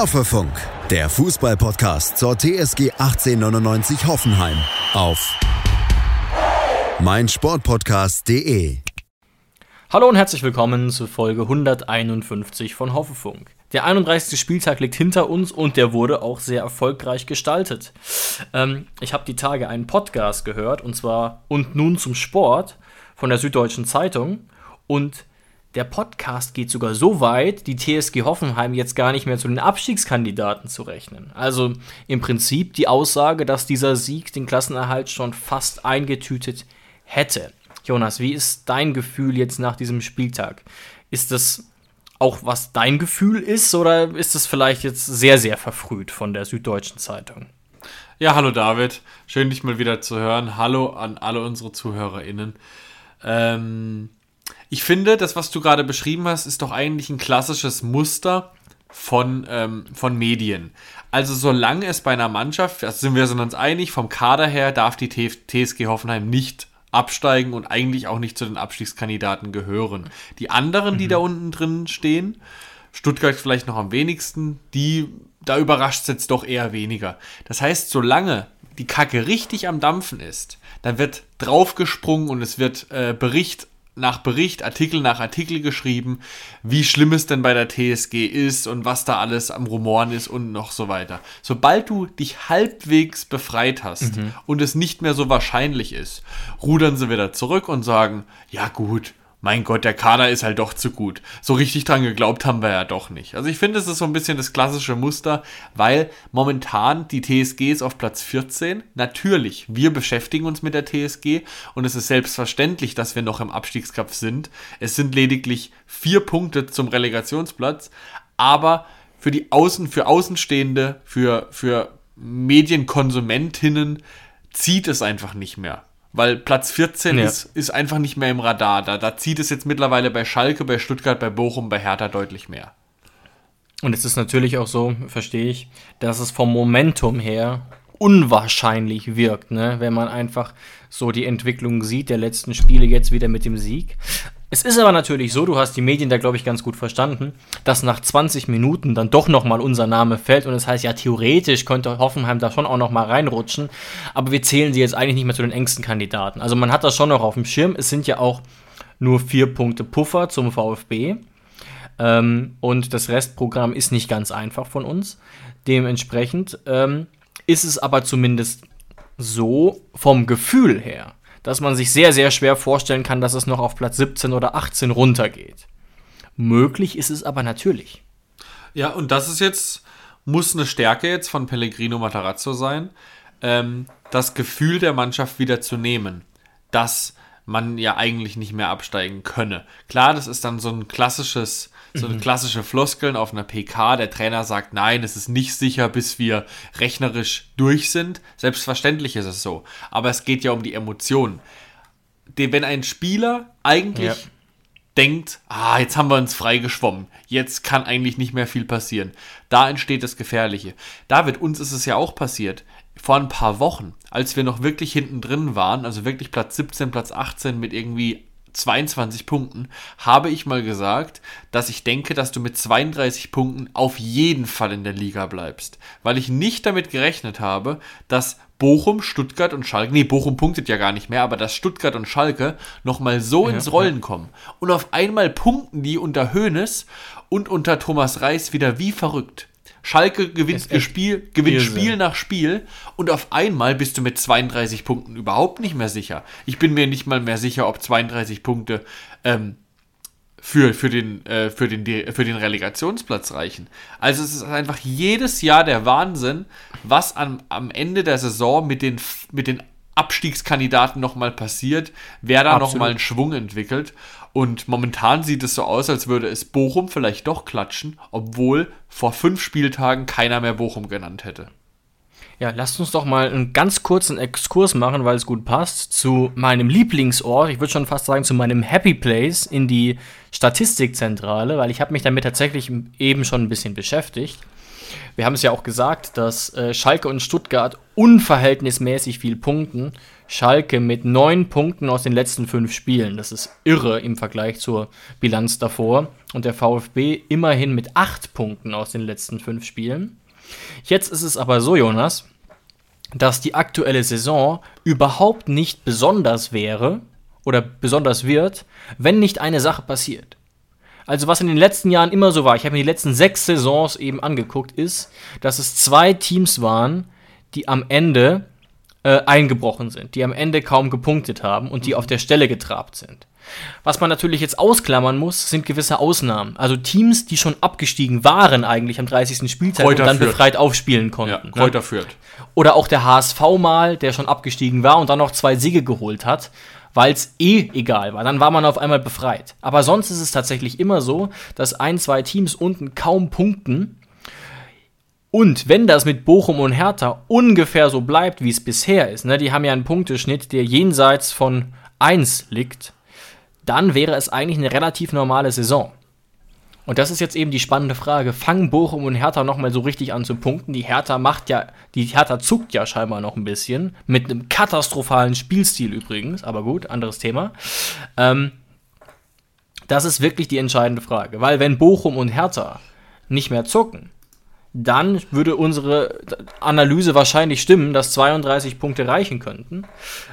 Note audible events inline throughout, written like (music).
Hoffefunk, der Fußballpodcast zur TSG 1899 Hoffenheim auf meinsportpodcast.de. Hallo und herzlich willkommen zur Folge 151 von Hoffefunk. Der 31. Spieltag liegt hinter uns und der wurde auch sehr erfolgreich gestaltet. Ähm, ich habe die Tage einen Podcast gehört und zwar Und nun zum Sport von der Süddeutschen Zeitung und der Podcast geht sogar so weit, die TSG Hoffenheim jetzt gar nicht mehr zu den Abstiegskandidaten zu rechnen. Also im Prinzip die Aussage, dass dieser Sieg den Klassenerhalt schon fast eingetütet hätte. Jonas, wie ist dein Gefühl jetzt nach diesem Spieltag? Ist das auch was dein Gefühl ist oder ist es vielleicht jetzt sehr, sehr verfrüht von der Süddeutschen Zeitung? Ja, hallo David, schön dich mal wieder zu hören. Hallo an alle unsere ZuhörerInnen. Ähm, ich finde, das, was du gerade beschrieben hast, ist doch eigentlich ein klassisches Muster von, ähm, von Medien. Also solange es bei einer Mannschaft, da sind wir uns einig, vom Kader her darf die TSG Hoffenheim nicht absteigen und eigentlich auch nicht zu den Abstiegskandidaten gehören. Die anderen, die mhm. da unten drin stehen, Stuttgart vielleicht noch am wenigsten, die, da überrascht es jetzt doch eher weniger. Das heißt, solange die Kacke richtig am Dampfen ist, dann wird draufgesprungen und es wird äh, Bericht nach Bericht, Artikel nach Artikel geschrieben, wie schlimm es denn bei der TSG ist und was da alles am Rumoren ist und noch so weiter. Sobald du dich halbwegs befreit hast mhm. und es nicht mehr so wahrscheinlich ist, rudern sie wieder zurück und sagen, ja gut, mein Gott, der Kader ist halt doch zu gut. So richtig dran geglaubt haben wir ja doch nicht. Also ich finde, es ist so ein bisschen das klassische Muster, weil momentan die TSG ist auf Platz 14. Natürlich, wir beschäftigen uns mit der TSG und es ist selbstverständlich, dass wir noch im Abstiegskampf sind. Es sind lediglich vier Punkte zum Relegationsplatz, aber für die Außen, für Außenstehende, für, für Medienkonsumentinnen zieht es einfach nicht mehr. Weil Platz 14 ja. ist, ist einfach nicht mehr im Radar. Da, da zieht es jetzt mittlerweile bei Schalke, bei Stuttgart, bei Bochum, bei Hertha deutlich mehr. Und es ist natürlich auch so, verstehe ich, dass es vom Momentum her unwahrscheinlich wirkt, ne? wenn man einfach so die Entwicklung sieht der letzten Spiele jetzt wieder mit dem Sieg. Es ist aber natürlich so, du hast die Medien da, glaube ich, ganz gut verstanden, dass nach 20 Minuten dann doch nochmal unser Name fällt und das heißt, ja, theoretisch könnte Hoffenheim da schon auch nochmal reinrutschen, aber wir zählen sie jetzt eigentlich nicht mehr zu den engsten Kandidaten. Also man hat das schon noch auf dem Schirm. Es sind ja auch nur vier Punkte Puffer zum VfB. Ähm, und das Restprogramm ist nicht ganz einfach von uns. Dementsprechend ähm, ist es aber zumindest so vom Gefühl her dass man sich sehr, sehr schwer vorstellen kann, dass es noch auf Platz 17 oder 18 runtergeht. Möglich ist es aber natürlich. Ja, und das ist jetzt, muss eine Stärke jetzt von Pellegrino Matarazzo sein, ähm, das Gefühl der Mannschaft wieder zu nehmen, dass man ja eigentlich nicht mehr absteigen könne. Klar, das ist dann so ein klassisches so eine mhm. klassische Floskeln auf einer PK. Der Trainer sagt, nein, es ist nicht sicher, bis wir rechnerisch durch sind. Selbstverständlich ist es so. Aber es geht ja um die Emotionen. Wenn ein Spieler eigentlich ja. denkt, ah, jetzt haben wir uns frei geschwommen, jetzt kann eigentlich nicht mehr viel passieren, da entsteht das Gefährliche. David, uns ist es ja auch passiert vor ein paar Wochen, als wir noch wirklich hinten drin waren, also wirklich Platz 17, Platz 18 mit irgendwie 22 Punkten, habe ich mal gesagt, dass ich denke, dass du mit 32 Punkten auf jeden Fall in der Liga bleibst. Weil ich nicht damit gerechnet habe, dass Bochum, Stuttgart und Schalke, nee, Bochum punktet ja gar nicht mehr, aber dass Stuttgart und Schalke nochmal so ja, ins Rollen ja. kommen. Und auf einmal punkten die unter Hoeneß und unter Thomas Reis wieder wie verrückt. Schalke gewinnt, Spiel, gewinnt Spiel nach Spiel und auf einmal bist du mit 32 Punkten überhaupt nicht mehr sicher. Ich bin mir nicht mal mehr sicher, ob 32 Punkte ähm, für, für, den, äh, für, den, für den Relegationsplatz reichen. Also es ist einfach jedes Jahr der Wahnsinn, was am, am Ende der Saison mit den, mit den Abstiegskandidaten nochmal passiert, wer da nochmal einen Schwung entwickelt. Und momentan sieht es so aus, als würde es Bochum vielleicht doch klatschen, obwohl vor fünf Spieltagen keiner mehr Bochum genannt hätte. Ja, lasst uns doch mal einen ganz kurzen Exkurs machen, weil es gut passt, zu meinem Lieblingsort, ich würde schon fast sagen zu meinem Happy Place in die Statistikzentrale, weil ich habe mich damit tatsächlich eben schon ein bisschen beschäftigt. Wir haben es ja auch gesagt, dass äh, Schalke und Stuttgart unverhältnismäßig viel punkten. Schalke mit neun Punkten aus den letzten fünf Spielen. Das ist irre im Vergleich zur Bilanz davor. Und der VfB immerhin mit acht Punkten aus den letzten fünf Spielen. Jetzt ist es aber so, Jonas, dass die aktuelle Saison überhaupt nicht besonders wäre oder besonders wird, wenn nicht eine Sache passiert. Also was in den letzten Jahren immer so war, ich habe mir die letzten sechs Saisons eben angeguckt, ist, dass es zwei Teams waren, die am Ende äh, eingebrochen sind, die am Ende kaum gepunktet haben und die auf der Stelle getrabt sind. Was man natürlich jetzt ausklammern muss, sind gewisse Ausnahmen. Also Teams, die schon abgestiegen waren eigentlich am 30. Spieltag Kräuter und dann Fürth. befreit aufspielen konnten. Ja, ne? Kräuter führt. Oder auch der HSV mal, der schon abgestiegen war und dann noch zwei Siege geholt hat, weil es eh egal war. Dann war man auf einmal befreit. Aber sonst ist es tatsächlich immer so, dass ein, zwei Teams unten kaum punkten. Und wenn das mit Bochum und Hertha ungefähr so bleibt, wie es bisher ist, ne, die haben ja einen Punkteschnitt, der jenseits von 1 liegt, dann wäre es eigentlich eine relativ normale Saison. Und das ist jetzt eben die spannende Frage. Fangen Bochum und Hertha nochmal so richtig an zu punkten? Die Hertha macht ja, die Hertha zuckt ja scheinbar noch ein bisschen. Mit einem katastrophalen Spielstil übrigens, aber gut, anderes Thema. Ähm, das ist wirklich die entscheidende Frage. Weil wenn Bochum und Hertha nicht mehr zucken, dann würde unsere Analyse wahrscheinlich stimmen, dass 32 Punkte reichen könnten.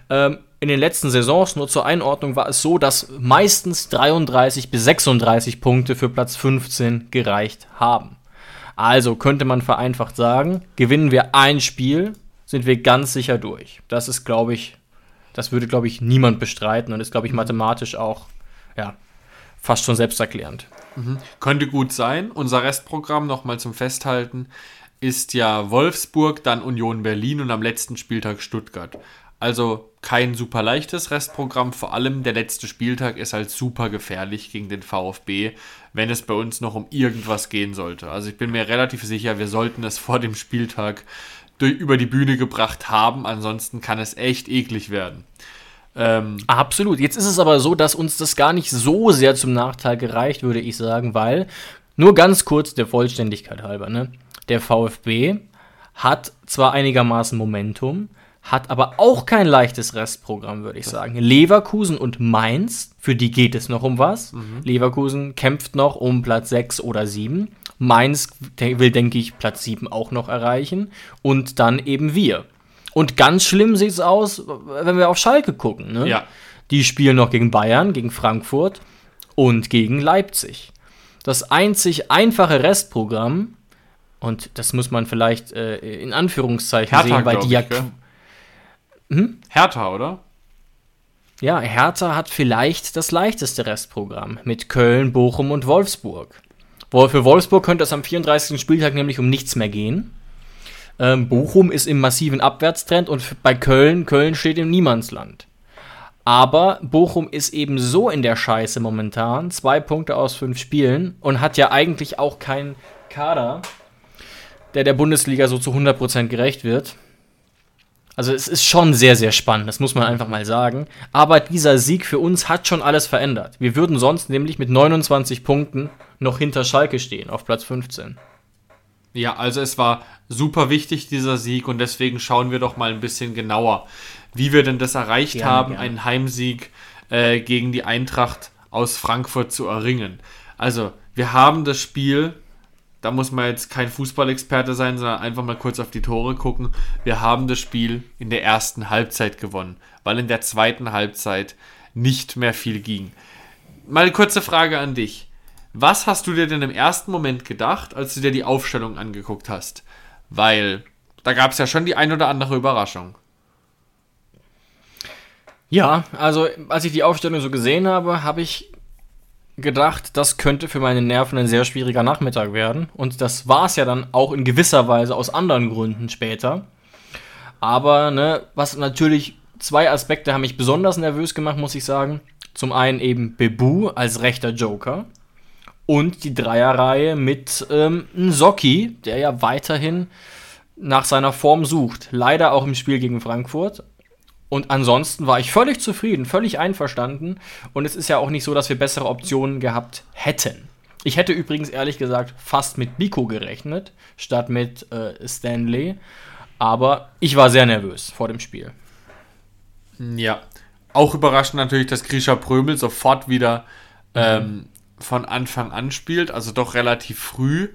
Ähm, in den letzten Saisons, nur zur Einordnung, war es so, dass meistens 33 bis 36 Punkte für Platz 15 gereicht haben. Also könnte man vereinfacht sagen, gewinnen wir ein Spiel, sind wir ganz sicher durch. Das ist, glaube ich, das würde, glaube ich, niemand bestreiten und ist, glaube ich, mathematisch auch, ja, fast schon selbsterklärend. Könnte gut sein. Unser Restprogramm nochmal zum Festhalten ist ja Wolfsburg, dann Union Berlin und am letzten Spieltag Stuttgart. Also kein super leichtes Restprogramm. Vor allem der letzte Spieltag ist halt super gefährlich gegen den VfB, wenn es bei uns noch um irgendwas gehen sollte. Also ich bin mir relativ sicher, wir sollten es vor dem Spieltag durch, über die Bühne gebracht haben. Ansonsten kann es echt eklig werden. Ähm, Absolut. Jetzt ist es aber so, dass uns das gar nicht so sehr zum Nachteil gereicht, würde ich sagen, weil, nur ganz kurz der Vollständigkeit halber, ne? Der VfB hat zwar einigermaßen Momentum, hat aber auch kein leichtes Restprogramm, würde ich sagen. Leverkusen und Mainz, für die geht es noch um was. Leverkusen kämpft noch um Platz 6 oder 7. Mainz will, denke ich, Platz 7 auch noch erreichen. Und dann eben wir. Und ganz schlimm sieht es aus, wenn wir auf Schalke gucken. Ne? Ja. Die spielen noch gegen Bayern, gegen Frankfurt und gegen Leipzig. Das einzig einfache Restprogramm, und das muss man vielleicht äh, in Anführungszeichen Hertha, sehen, weil die ja. ich, gell? Hertha, oder? Ja, Hertha hat vielleicht das leichteste Restprogramm mit Köln, Bochum und Wolfsburg. Wo- Für Wolfsburg könnte es am 34. Spieltag nämlich um nichts mehr gehen. Ähm, Bochum ist im massiven Abwärtstrend und bei Köln, Köln steht im Niemandsland. Aber Bochum ist eben so in der Scheiße momentan, zwei Punkte aus fünf Spielen und hat ja eigentlich auch keinen Kader, der der Bundesliga so zu 100% gerecht wird. Also es ist schon sehr, sehr spannend, das muss man einfach mal sagen. Aber dieser Sieg für uns hat schon alles verändert. Wir würden sonst nämlich mit 29 Punkten noch hinter Schalke stehen, auf Platz 15. Ja, also es war super wichtig, dieser Sieg, und deswegen schauen wir doch mal ein bisschen genauer, wie wir denn das erreicht Gerne, haben, gerne. einen Heimsieg äh, gegen die Eintracht aus Frankfurt zu erringen. Also, wir haben das Spiel, da muss man jetzt kein Fußballexperte sein, sondern einfach mal kurz auf die Tore gucken. Wir haben das Spiel in der ersten Halbzeit gewonnen, weil in der zweiten Halbzeit nicht mehr viel ging. Mal eine kurze Frage an dich. Was hast du dir denn im ersten Moment gedacht, als du dir die Aufstellung angeguckt hast? Weil da gab es ja schon die ein oder andere Überraschung. Ja, also als ich die Aufstellung so gesehen habe, habe ich gedacht, das könnte für meine Nerven ein sehr schwieriger Nachmittag werden. Und das war es ja dann auch in gewisser Weise aus anderen Gründen später. Aber, ne, was natürlich, zwei Aspekte haben mich besonders nervös gemacht, muss ich sagen. Zum einen eben Bebu als rechter Joker. Und die Dreierreihe mit ähm, Nsocki, der ja weiterhin nach seiner Form sucht. Leider auch im Spiel gegen Frankfurt. Und ansonsten war ich völlig zufrieden, völlig einverstanden. Und es ist ja auch nicht so, dass wir bessere Optionen gehabt hätten. Ich hätte übrigens ehrlich gesagt fast mit Biko gerechnet, statt mit äh, Stanley. Aber ich war sehr nervös vor dem Spiel. Ja. Auch überraschend natürlich, dass Grisha Prömel sofort wieder ähm, von Anfang an spielt, also doch relativ früh.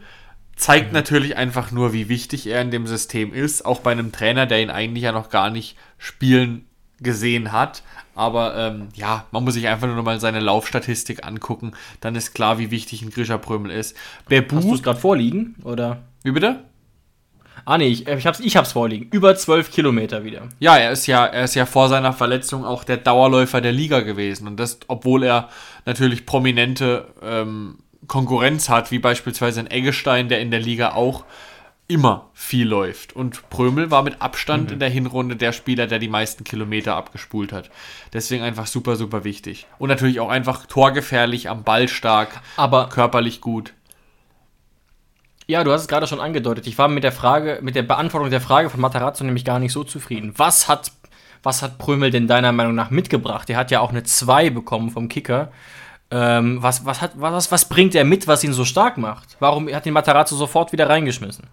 Zeigt mhm. natürlich einfach nur, wie wichtig er in dem System ist, auch bei einem Trainer, der ihn eigentlich ja noch gar nicht spielen gesehen hat. Aber ähm, ja, man muss sich einfach nur mal seine Laufstatistik angucken. Dann ist klar, wie wichtig ein Grisha Prömel ist. Bebu, Hast du es gerade vorliegen? Oder? Wie bitte? Ah nee, ich, ich, hab's, ich hab's vorliegen. Über 12 Kilometer wieder. Ja, er ist ja, er ist ja vor seiner Verletzung auch der Dauerläufer der Liga gewesen. Und das, obwohl er natürlich prominente ähm, Konkurrenz hat, wie beispielsweise ein Eggestein, der in der Liga auch immer viel läuft. Und Prömel war mit Abstand mhm. in der Hinrunde der Spieler, der die meisten Kilometer abgespult hat. Deswegen einfach super, super wichtig. Und natürlich auch einfach torgefährlich, am Ball stark, aber körperlich gut. Ja, du hast es gerade schon angedeutet. Ich war mit der Frage, mit der Beantwortung der Frage von Matarazzo nämlich gar nicht so zufrieden. Was hat, was hat Prömel denn deiner Meinung nach mitgebracht? Er hat ja auch eine 2 bekommen vom Kicker. Ähm, was, was, hat, was, was bringt er mit, was ihn so stark macht? Warum hat den Matarazzo sofort wieder reingeschmissen?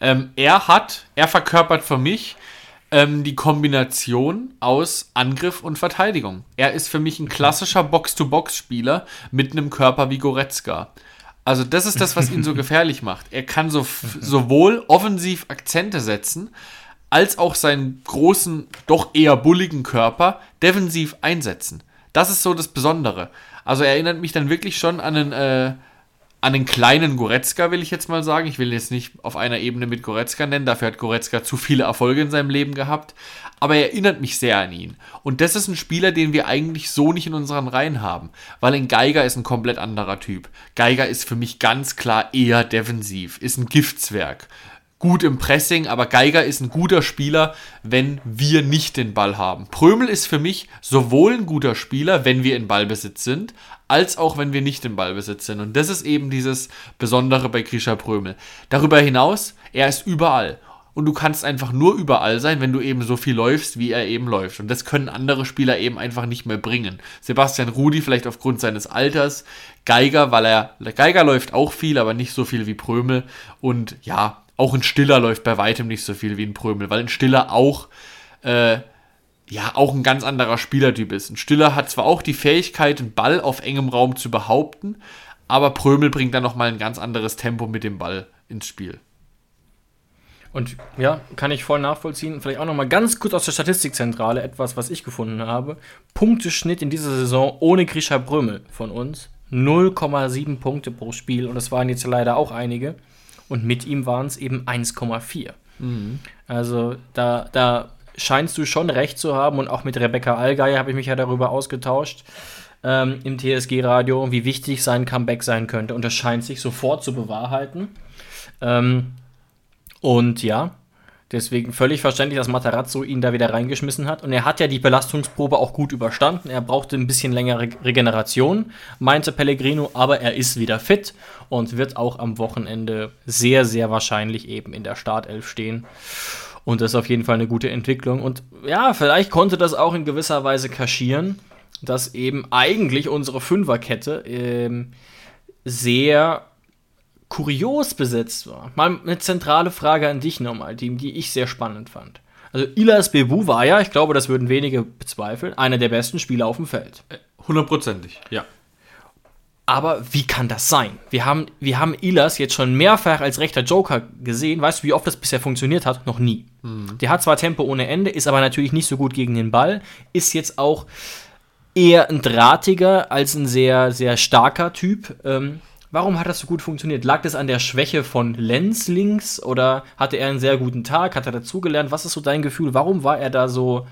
Ähm, er hat, er verkörpert für mich ähm, die Kombination aus Angriff und Verteidigung. Er ist für mich ein klassischer Box-to-Box-Spieler mit einem Körper wie Goretzka. Also das ist das, was ihn so (laughs) gefährlich macht. Er kann so, sowohl offensiv Akzente setzen, als auch seinen großen, doch eher bulligen Körper defensiv einsetzen. Das ist so das Besondere. Also er erinnert mich dann wirklich schon an einen, äh, an einen kleinen Goretzka, will ich jetzt mal sagen. Ich will ihn jetzt nicht auf einer Ebene mit Goretzka nennen, dafür hat Goretzka zu viele Erfolge in seinem Leben gehabt. Aber er erinnert mich sehr an ihn. Und das ist ein Spieler, den wir eigentlich so nicht in unseren Reihen haben. Weil ein Geiger ist ein komplett anderer Typ. Geiger ist für mich ganz klar eher defensiv, ist ein Giftswerk gut im Pressing, aber Geiger ist ein guter Spieler, wenn wir nicht den Ball haben. Prömel ist für mich sowohl ein guter Spieler, wenn wir in Ballbesitz sind, als auch wenn wir nicht in Ballbesitz sind. Und das ist eben dieses Besondere bei Grisha Prömel. Darüber hinaus, er ist überall. Und du kannst einfach nur überall sein, wenn du eben so viel läufst, wie er eben läuft. Und das können andere Spieler eben einfach nicht mehr bringen. Sebastian Rudi vielleicht aufgrund seines Alters, Geiger, weil er, Geiger läuft auch viel, aber nicht so viel wie Prömel. Und ja, auch ein Stiller läuft bei weitem nicht so viel wie ein Prömel, weil ein Stiller auch, äh, ja, auch ein ganz anderer Spielertyp ist. Ein Stiller hat zwar auch die Fähigkeit, einen Ball auf engem Raum zu behaupten, aber Prömel bringt dann nochmal ein ganz anderes Tempo mit dem Ball ins Spiel. Und ja, kann ich voll nachvollziehen. Vielleicht auch nochmal ganz kurz aus der Statistikzentrale etwas, was ich gefunden habe. Punkteschnitt in dieser Saison ohne Grisha Brömel von uns. 0,7 Punkte pro Spiel und das waren jetzt leider auch einige und mit ihm waren es eben 1,4. Mhm. Also da, da scheinst du schon recht zu haben und auch mit Rebecca Allgeier habe ich mich ja darüber ausgetauscht ähm, im TSG-Radio, wie wichtig sein Comeback sein könnte und das scheint sich sofort zu bewahrheiten. Ähm, und ja, Deswegen völlig verständlich, dass Matarazzo ihn da wieder reingeschmissen hat. Und er hat ja die Belastungsprobe auch gut überstanden. Er brauchte ein bisschen längere Regeneration, meinte Pellegrino, aber er ist wieder fit und wird auch am Wochenende sehr, sehr wahrscheinlich eben in der Startelf stehen. Und das ist auf jeden Fall eine gute Entwicklung. Und ja, vielleicht konnte das auch in gewisser Weise kaschieren, dass eben eigentlich unsere Fünferkette ähm, sehr kurios besetzt war. Mal eine zentrale Frage an dich nochmal, die, die ich sehr spannend fand. Also Ilas Bebu war ja, ich glaube, das würden wenige bezweifeln, einer der besten Spieler auf dem Feld. Hundertprozentig, ja. Aber wie kann das sein? Wir haben, wir haben Ilas jetzt schon mehrfach als rechter Joker gesehen. Weißt du, wie oft das bisher funktioniert hat? Noch nie. Mhm. Der hat zwar Tempo ohne Ende, ist aber natürlich nicht so gut gegen den Ball. Ist jetzt auch eher ein drahtiger als ein sehr, sehr starker Typ. Ähm, Warum hat das so gut funktioniert? Lag das an der Schwäche von Lenz links oder hatte er einen sehr guten Tag? Hat er dazugelernt? Was ist so dein Gefühl? Warum war er da so,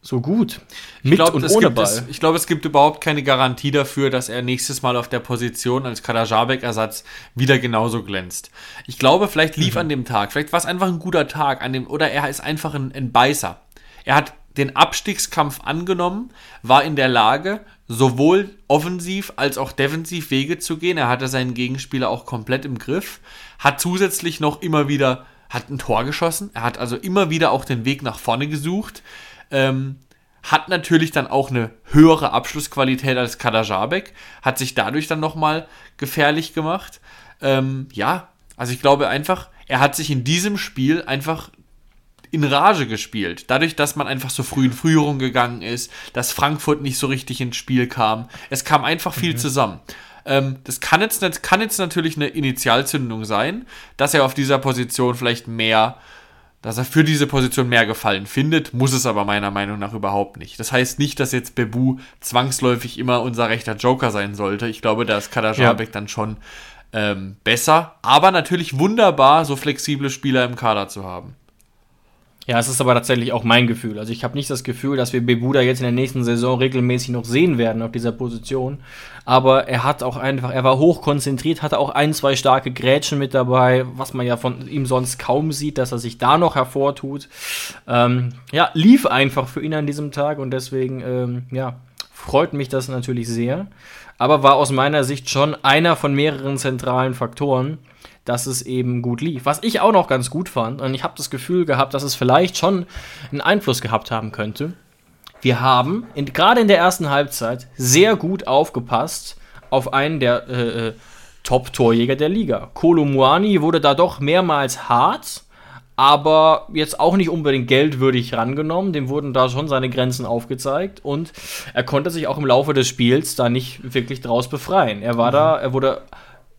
so gut? Mit glaub, und ohne Ball? Es, ich glaube, es gibt überhaupt keine Garantie dafür, dass er nächstes Mal auf der Position als Kadajabek-Ersatz wieder genauso glänzt. Ich glaube, vielleicht lief mhm. an dem Tag, vielleicht war es einfach ein guter Tag an dem, oder er ist einfach ein, ein Beißer. Er hat den Abstiegskampf angenommen, war in der Lage, sowohl offensiv als auch defensiv Wege zu gehen. Er hatte seinen Gegenspieler auch komplett im Griff, hat zusätzlich noch immer wieder, hat ein Tor geschossen, er hat also immer wieder auch den Weg nach vorne gesucht, ähm, hat natürlich dann auch eine höhere Abschlussqualität als Kadajabek, hat sich dadurch dann nochmal gefährlich gemacht. Ähm, ja, also ich glaube einfach, er hat sich in diesem Spiel einfach in Rage gespielt. Dadurch, dass man einfach so früh in Führung gegangen ist, dass Frankfurt nicht so richtig ins Spiel kam. Es kam einfach viel mhm. zusammen. Ähm, das kann jetzt, kann jetzt natürlich eine Initialzündung sein, dass er auf dieser Position vielleicht mehr dass er für diese Position mehr Gefallen findet, muss es aber meiner Meinung nach überhaupt nicht. Das heißt nicht, dass jetzt Bebu zwangsläufig immer unser rechter Joker sein sollte. Ich glaube, da ist Kader ja. dann schon ähm, besser. Aber natürlich wunderbar, so flexible Spieler im Kader zu haben. Ja, es ist aber tatsächlich auch mein Gefühl. Also ich habe nicht das Gefühl, dass wir Bebuda jetzt in der nächsten Saison regelmäßig noch sehen werden auf dieser Position. Aber er hat auch einfach, er war hoch konzentriert, hatte auch ein, zwei starke Grätschen mit dabei, was man ja von ihm sonst kaum sieht, dass er sich da noch hervortut. Ähm, ja, lief einfach für ihn an diesem Tag und deswegen, ähm, ja, freut mich das natürlich sehr. Aber war aus meiner Sicht schon einer von mehreren zentralen Faktoren dass es eben gut lief. Was ich auch noch ganz gut fand, und ich habe das Gefühl gehabt, dass es vielleicht schon einen Einfluss gehabt haben könnte. Wir haben gerade in der ersten Halbzeit sehr gut aufgepasst auf einen der äh, äh Top-Torjäger der Liga. Kolo Muani wurde da doch mehrmals hart, aber jetzt auch nicht unbedingt geldwürdig rangenommen. Dem wurden da schon seine Grenzen aufgezeigt und er konnte sich auch im Laufe des Spiels da nicht wirklich draus befreien. Er war mhm. da, er wurde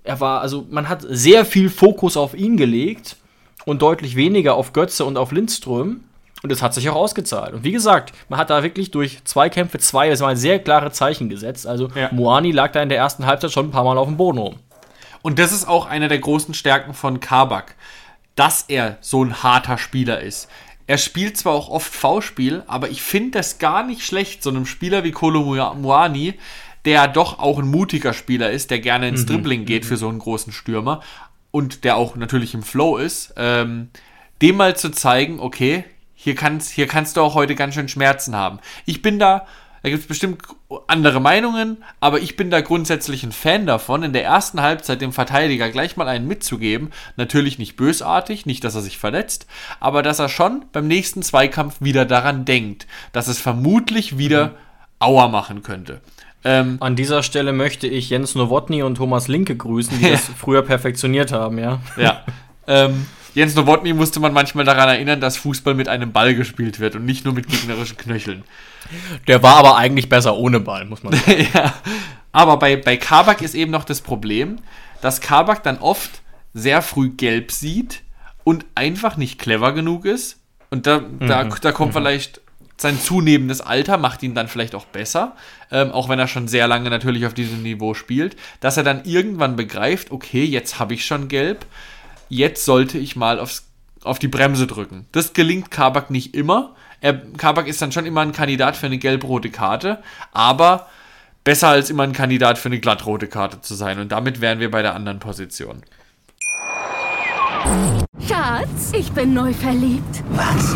er war, also man hat sehr viel Fokus auf ihn gelegt und deutlich weniger auf Götze und auf Lindström. Und es hat sich auch ausgezahlt. Und wie gesagt, man hat da wirklich durch Zweikämpfe zwei, das mal sehr klare Zeichen gesetzt. Also ja. Moani lag da in der ersten Halbzeit schon ein paar Mal auf dem Boden rum. Und das ist auch eine der großen Stärken von Kabak, dass er so ein harter Spieler ist. Er spielt zwar auch oft V-Spiel, aber ich finde das gar nicht schlecht, so einem Spieler wie Kolo Muani, der doch auch ein mutiger Spieler ist, der gerne ins mhm. Dribbling geht für so einen großen Stürmer und der auch natürlich im Flow ist, ähm, dem mal zu zeigen, okay, hier kannst, hier kannst du auch heute ganz schön Schmerzen haben. Ich bin da, da gibt es bestimmt andere Meinungen, aber ich bin da grundsätzlich ein Fan davon, in der ersten Halbzeit dem Verteidiger gleich mal einen mitzugeben. Natürlich nicht bösartig, nicht, dass er sich verletzt, aber dass er schon beim nächsten Zweikampf wieder daran denkt, dass es vermutlich wieder mhm. Auer machen könnte. Ähm, An dieser Stelle möchte ich Jens Nowotny und Thomas Linke grüßen, die das (laughs) früher perfektioniert haben, ja. Ja. ähm, Jens Nowotny musste man manchmal daran erinnern, dass Fußball mit einem Ball gespielt wird und nicht nur mit gegnerischen Knöcheln. Der war aber eigentlich besser ohne Ball, muss man (laughs) sagen. ja. Aber bei, bei Kabak ist eben noch das Problem, dass Kabak dann oft sehr früh gelb sieht und einfach nicht clever genug ist. Und da, mhm. da, da kommt mhm. vielleicht sein zunehmendes Alter macht ihn dann vielleicht auch besser, ähm, auch wenn er schon sehr lange natürlich auf diesem Niveau spielt, dass er dann irgendwann begreift, okay, jetzt habe ich schon gelb, jetzt sollte ich mal aufs, auf die Bremse drücken. Das gelingt Kabak nicht immer. Er, Kabak ist dann schon immer ein Kandidat für eine gelb-rote Karte, aber besser als immer ein Kandidat für eine glattrote Karte zu sein. Und damit wären wir bei der anderen Position. Schatz, ich bin neu verliebt. Was?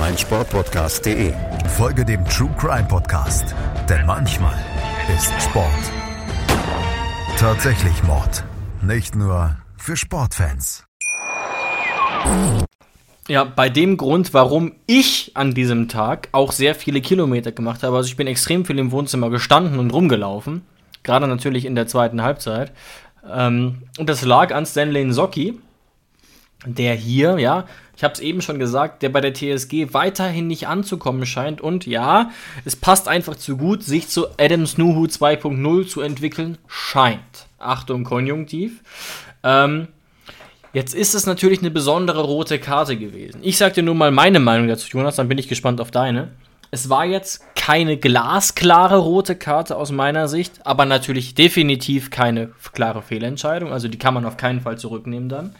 meinsportpodcast.de. Folge dem True Crime Podcast, denn manchmal ist Sport tatsächlich Mord. Nicht nur für Sportfans. Ja, bei dem Grund, warum ich an diesem Tag auch sehr viele Kilometer gemacht habe. Also ich bin extrem viel im Wohnzimmer gestanden und rumgelaufen. Gerade natürlich in der zweiten Halbzeit. Ähm, und das lag an Stanley Nsocki, der hier, ja, ich habe es eben schon gesagt, der bei der TSG weiterhin nicht anzukommen scheint. Und ja, es passt einfach zu gut, sich zu Adam Snuhu 2.0 zu entwickeln, scheint. Achtung, Konjunktiv. Ähm, jetzt ist es natürlich eine besondere rote Karte gewesen. Ich sage dir nur mal meine Meinung dazu, Jonas, dann bin ich gespannt auf deine. Es war jetzt keine glasklare rote Karte aus meiner Sicht, aber natürlich definitiv keine klare Fehlentscheidung. Also die kann man auf keinen Fall zurücknehmen dann.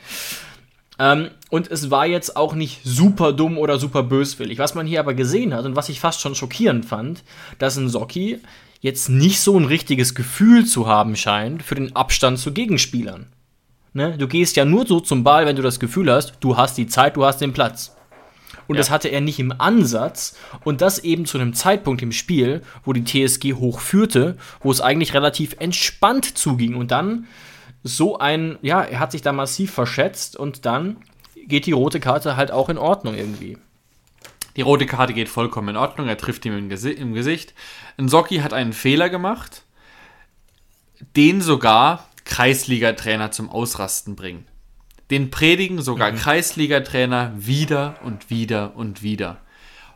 Ähm, und es war jetzt auch nicht super dumm oder super böswillig. Was man hier aber gesehen hat und was ich fast schon schockierend fand, dass ein Socki jetzt nicht so ein richtiges Gefühl zu haben scheint für den Abstand zu Gegenspielern. Ne? Du gehst ja nur so zum Ball, wenn du das Gefühl hast, du hast die Zeit, du hast den Platz. Und Ja. das hatte er nicht im Ansatz. Und das eben zu einem Zeitpunkt im Spiel, wo die TSG hoch führte, wo es eigentlich relativ entspannt zuging. Und dann so ein, ja, er hat sich da massiv verschätzt und dann geht die rote Karte halt auch in Ordnung irgendwie. Die rote Karte geht vollkommen in Ordnung. Er trifft ihm im, Gesi im Gesicht. Nsocki hat einen Fehler gemacht, den sogar Kreisliga-Trainer zum Ausrasten bringen. Den predigen sogar Kreisliga-Trainer wieder und wieder und wieder.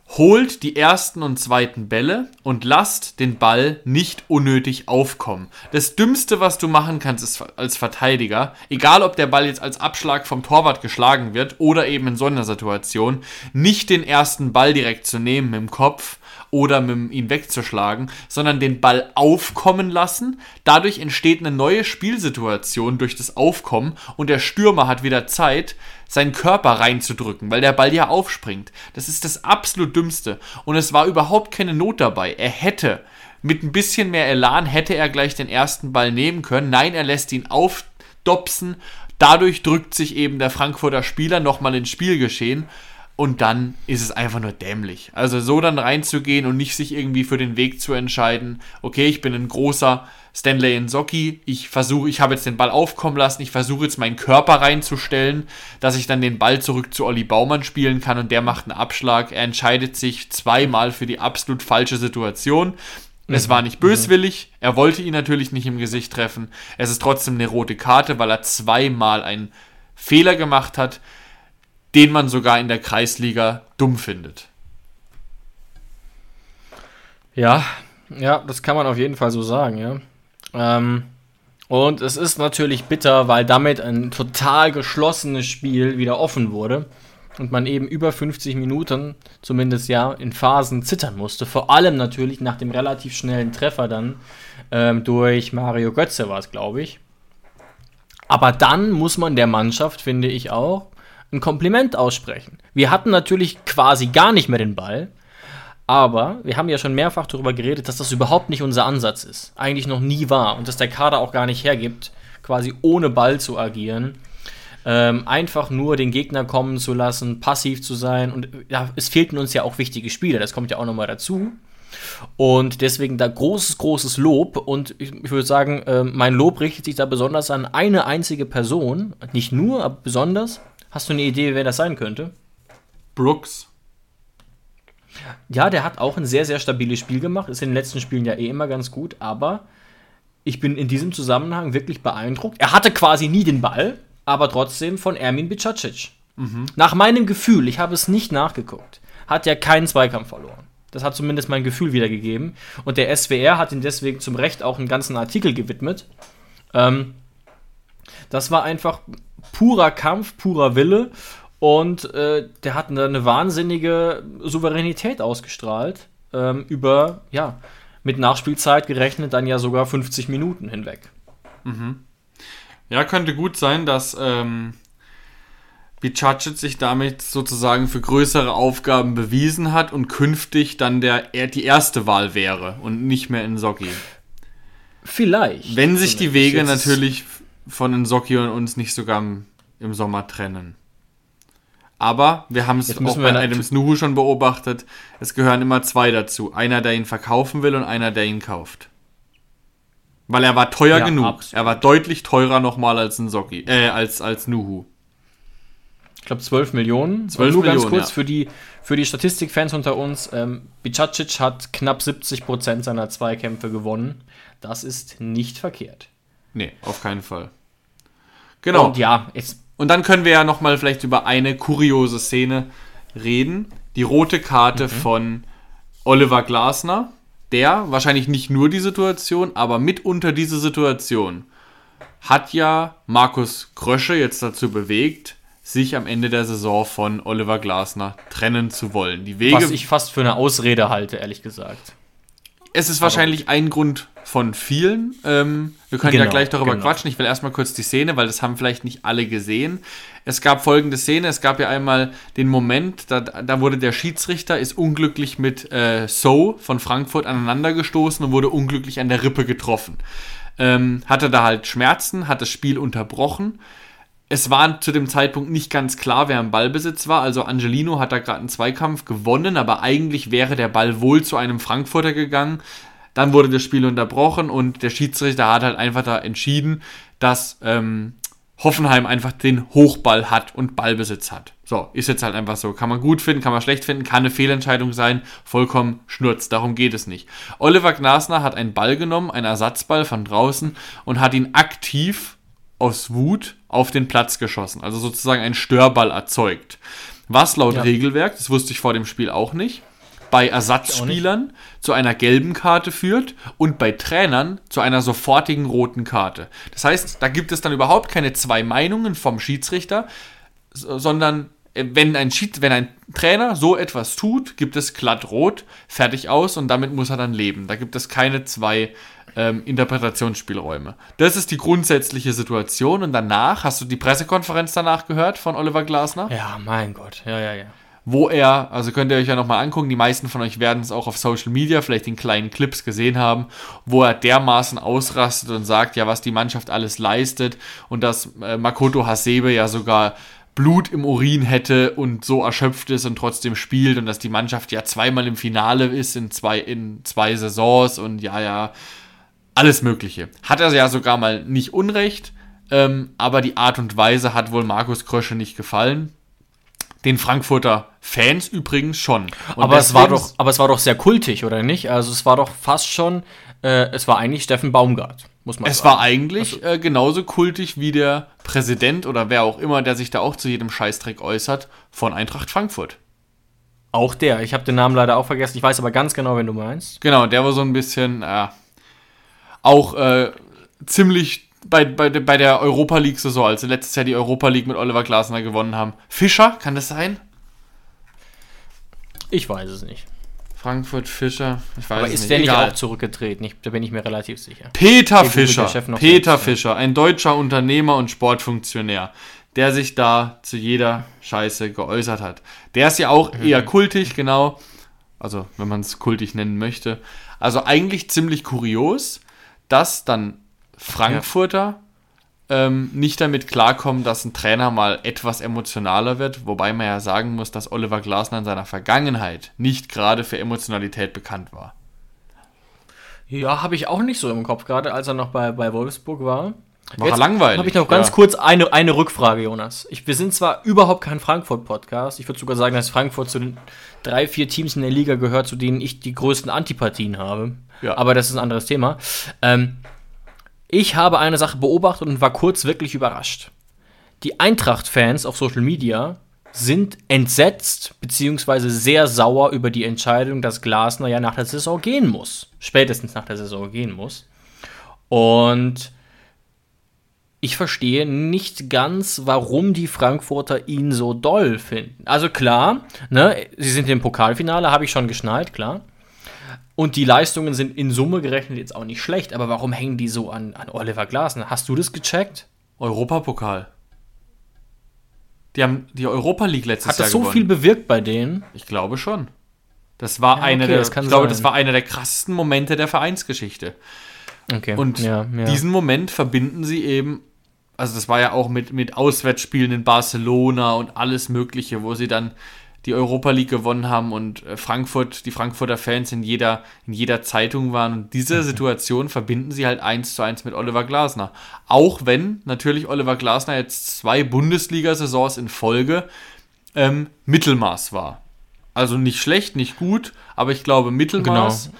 Holt die ersten und zweiten Bälle und lasst den Ball nicht unnötig aufkommen. Das Dümmste, was du machen kannst, ist als Verteidiger, egal ob der Ball jetzt als Abschlag vom Torwart geschlagen wird oder eben in so einer Situation, nicht den ersten Ball direkt zu nehmen dem Kopf oder mit ihn wegzuschlagen, sondern den Ball aufkommen lassen. Dadurch entsteht eine neue Spielsituation durch das Aufkommen und der Stürmer hat wieder Zeit, seinen Körper reinzudrücken, weil der Ball ja aufspringt. Das ist das absolut Dümmste. Und es war überhaupt keine Not dabei. Er hätte mit ein bisschen mehr Elan hätte er gleich den ersten Ball nehmen können. Nein, er lässt ihn aufdopsen. Dadurch drückt sich eben der Frankfurter Spieler nochmal ins Spielgeschehen. Und dann ist es einfach nur dämlich. Also so dann reinzugehen und nicht sich irgendwie für den Weg zu entscheiden, okay, ich bin ein großer Stanley Nsocki, ich versuche, ich habe jetzt den Ball aufkommen lassen, ich versuche jetzt meinen Körper reinzustellen, dass ich dann den Ball zurück zu Olli Baumann spielen kann und der macht einen Abschlag. Er entscheidet sich zweimal für die absolut falsche Situation. Es war nicht böswillig, er wollte ihn natürlich nicht im Gesicht treffen. Es ist trotzdem eine rote Karte, weil er zweimal einen Fehler gemacht hat, den man sogar in der Kreisliga dumm findet. Ja, ja, das kann man auf jeden Fall so sagen, ja. Ähm, und es ist natürlich bitter, weil damit ein total geschlossenes Spiel wieder offen wurde und man eben über 50 Minuten, zumindest ja, in Phasen zittern musste. Vor allem natürlich nach dem relativ schnellen Treffer dann ähm, durch Mario Götze war es, glaube ich. Aber dann muss man der Mannschaft, finde ich auch, ein Kompliment aussprechen. Wir hatten natürlich quasi gar nicht mehr den Ball. Aber wir haben ja schon mehrfach darüber geredet, dass das überhaupt nicht unser Ansatz ist. Eigentlich noch nie war. Und dass der Kader auch gar nicht hergibt, quasi ohne Ball zu agieren. Ähm, einfach nur den Gegner kommen zu lassen, passiv zu sein. Und ja, es fehlten uns ja auch wichtige Spiele. Das kommt ja auch nochmal dazu. Und deswegen da großes, großes Lob. Und ich, ich würde sagen, ähm, mein Lob richtet sich da besonders an eine einzige Person. Nicht nur, aber besonders. Hast du eine Idee, wer das sein könnte? Brooks. Ja, der hat auch ein sehr, sehr stabiles Spiel gemacht. Ist in den letzten Spielen ja eh immer ganz gut, aber ich bin in diesem Zusammenhang wirklich beeindruckt. Er hatte quasi nie den Ball, aber trotzdem von Ermin Bicacic. Nach meinem Gefühl, ich habe es nicht nachgeguckt, hat er keinen Zweikampf verloren. Das hat zumindest mein Gefühl wiedergegeben. Und der SWR hat ihm deswegen zum Recht auch einen ganzen Artikel gewidmet. Ähm, das war einfach purer Kampf, purer Wille. Und äh, der hat eine, eine wahnsinnige Souveränität ausgestrahlt. Ähm, über, ja, mit Nachspielzeit gerechnet dann ja sogar 50 Minuten hinweg. Ja, könnte gut sein, dass ähm, Bicacic sich damit sozusagen für größere Aufgaben bewiesen hat und künftig dann der, er die erste Wahl wäre und nicht mehr Nsocki. Vielleicht. Wenn sich die Wege natürlich von Nsocki und uns nicht sogar im, im Sommer trennen. Aber wir haben es auch bei natu- Snuhu schon beobachtet. Es gehören immer zwei dazu. Einer, der ihn verkaufen will und einer, der ihn kauft. Weil er war teuer Ja, genug. absolut. Er war deutlich teurer nochmal als ein Socki, äh, als, als Nuhu. Ich glaube 12 Millionen. 12 Und nur ganz Millionen, kurz ja. für die, für die Statistikfans unter uns. Ähm, Bicacic hat knapp 70% seiner Zweikämpfe gewonnen. Das ist nicht verkehrt. Nee, auf keinen Fall. Genau. Und ja, jetzt Und dann können wir ja nochmal vielleicht über eine kuriose Szene reden. Die rote Karte von Oliver Glasner. Der, wahrscheinlich nicht nur die Situation, aber mitunter diese Situation, hat ja Markus Krösche jetzt dazu bewegt, sich am Ende der Saison von Oliver Glasner trennen zu wollen. Die Wege, was ich fast für eine Ausrede halte, ehrlich gesagt. Es ist wahrscheinlich ein Grund von vielen. Ähm, wir können ja Genau, gleich darüber genau. quatschen. Ich will erstmal kurz die Szene, weil das haben vielleicht nicht alle gesehen. Es gab folgende Szene. Es gab ja einmal den Moment, da, da wurde der Schiedsrichter, ist unglücklich mit äh, So von Frankfurt aneinandergestoßen und wurde unglücklich an der Rippe getroffen. Ähm, hatte da halt Schmerzen, hat das Spiel unterbrochen. Es war zu dem Zeitpunkt nicht ganz klar, wer im Ballbesitz war. Also Angelino hat da gerade einen Zweikampf gewonnen, aber eigentlich wäre der Ball wohl zu einem Frankfurter gegangen. Dann wurde das Spiel unterbrochen und der Schiedsrichter hat halt einfach da entschieden, dass ähm, Hoffenheim einfach den Hochball hat und Ballbesitz hat. So, ist jetzt halt einfach so. Kann man gut finden, kann man schlecht finden, kann eine Fehlentscheidung sein, vollkommen schnurz. Darum geht es nicht. Oliver Glasner hat einen Ball genommen, einen Ersatzball von draußen und hat ihn aktiv aus Wut auf den Platz geschossen. Also sozusagen einen Störball erzeugt. Was laut Ja. Regelwerk, das wusste ich vor dem Spiel auch nicht, bei Ersatzspielern zu einer gelben Karte führt und bei Trainern zu einer sofortigen roten Karte. Das heißt, da gibt es dann überhaupt keine zwei Meinungen vom Schiedsrichter, so- sondern wenn ein, Schied, wenn ein Trainer so etwas tut, gibt es glatt rot, fertig aus und damit muss er dann leben. Da gibt es keine zwei ähm, Interpretationsspielräume. Das ist die grundsätzliche Situation und danach, hast du die Pressekonferenz danach gehört von Oliver Glasner? Ja, mein Gott. Ja, ja, ja. wo er, also könnt ihr euch ja nochmal angucken, die meisten von euch werden es auch auf Social Media, vielleicht in kleinen Clips gesehen haben, wo er dermaßen ausrastet und sagt, ja, was die Mannschaft alles leistet und dass äh, Makoto Hasebe ja sogar Blut im Urin hätte und so erschöpft ist und trotzdem spielt und dass die Mannschaft ja zweimal im Finale ist in zwei, in zwei Saisons und ja, ja, alles Mögliche. Hat er ja sogar mal nicht unrecht, ähm, aber die Art und Weise hat wohl Markus Krösche nicht gefallen. Den Frankfurter Fans übrigens schon. Und Aber es, war doch, aber es war doch sehr kultig, oder nicht? Also es war doch fast schon, äh, es war eigentlich Steffen Baumgart, muss man Es sagen. war eigentlich äh, genauso kultig wie der Präsident oder wer auch immer, der sich da auch zu jedem Scheißdreck äußert, von Eintracht Frankfurt. Auch der. Ich habe den Namen leider auch vergessen. Ich weiß aber ganz genau, wen du meinst. Genau, der war so ein bisschen äh, auch äh, ziemlich bei, bei, bei der Europa League-Saison, als sie letztes Jahr die Europa League mit Oliver Glasner gewonnen haben. Fischer, kann das sein? Ich weiß es nicht. Frankfurt Fischer, ich weiß Aber ist nicht. der nicht Egal. auch zurückgetreten? Ich, da bin ich mir relativ sicher. Peter Fischer. der noch Peter selbst, ja. Fischer, ein deutscher Unternehmer und Sportfunktionär, der sich da zu jeder Scheiße geäußert hat. Der ist ja auch Mhm. eher kultig, genau. Also, wenn man es kultig nennen möchte. Also eigentlich ziemlich kurios, dass dann Frankfurter ähm, nicht damit klarkommen, dass ein Trainer mal etwas emotionaler wird, wobei man ja sagen muss, dass Oliver Glasner in seiner Vergangenheit nicht gerade für Emotionalität bekannt war. Ja, habe ich auch nicht so im Kopf, gerade als er noch bei, bei Wolfsburg war. War er langweilig, Habe ich noch ganz ja. kurz eine, eine Rückfrage, Jonas. Ich, wir sind zwar überhaupt kein Frankfurt-Podcast. Ich würde sogar sagen, dass Frankfurt zu den drei, vier Teams in der Liga gehört, zu denen ich die größten Antipathien habe. Ja. Aber das ist ein anderes Thema. Ähm, ich habe eine Sache beobachtet und war kurz wirklich überrascht. Die Eintracht-Fans auf Social Media sind entsetzt beziehungsweise sehr sauer über die Entscheidung, dass Glasner ja nach der Saison gehen muss. Spätestens nach der Saison gehen muss. Und ich verstehe nicht ganz, warum die Frankfurter ihn so doll finden. Also klar, ne, sie sind im Pokalfinale, habe ich schon geschnallt, klar. Und die Leistungen sind in Summe gerechnet jetzt auch nicht schlecht, aber warum hängen die so an, an Oliver Glasner? Hast du das gecheckt? Europapokal. Die haben die Europa League letztes Hat Jahr das so viel bewirkt bei denen? Ich glaube schon. Das war Ja, okay, der, das kann ich glaube, sein. das war einer der krassesten Momente der Vereinsgeschichte. Okay. Und ja, ja. diesen Moment verbinden sie eben, also das war ja auch mit, mit Auswärtsspielen in Barcelona und alles Mögliche, wo sie dann die Europa League gewonnen haben und äh, Frankfurt, die Frankfurter Fans in jeder, in jeder Zeitung waren. Und diese (laughs) Situation verbinden sie halt eins zu eins mit Oliver Glasner. Auch wenn natürlich Oliver Glasner jetzt zwei Bundesliga-Saisons in Folge ähm, Mittelmaß war. Also nicht schlecht, nicht gut, aber ich glaube Mittelmaß.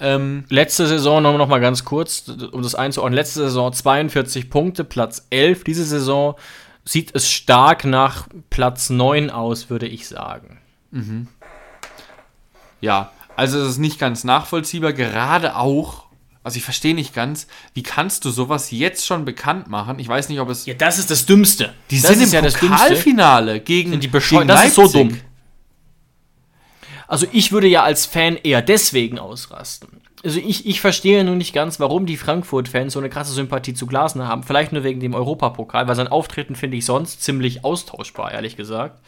Ähm, Letzte Saison noch, noch mal ganz kurz, um das einzuordnen. Letzte Saison 42 Punkte, Platz 11. Diese Saison sieht es stark nach Platz 9 aus, würde ich sagen. Ja, also es ist nicht ganz nachvollziehbar, gerade auch, also ich verstehe nicht ganz, wie kannst du sowas jetzt schon bekannt machen? Ich weiß nicht, ob es. Ja, das ist das Dümmste. die das sind ist im das Dümmste. Pokalfinale gegen, Die gegen das ist so dumm. Also ich würde ja als Fan eher deswegen ausrasten. Also ich, ich verstehe nur nicht ganz, warum die Frankfurt-Fans so eine krasse Sympathie zu Glasner haben. Vielleicht nur wegen dem Europapokal, weil sein Auftreten finde ich sonst ziemlich austauschbar, ehrlich gesagt.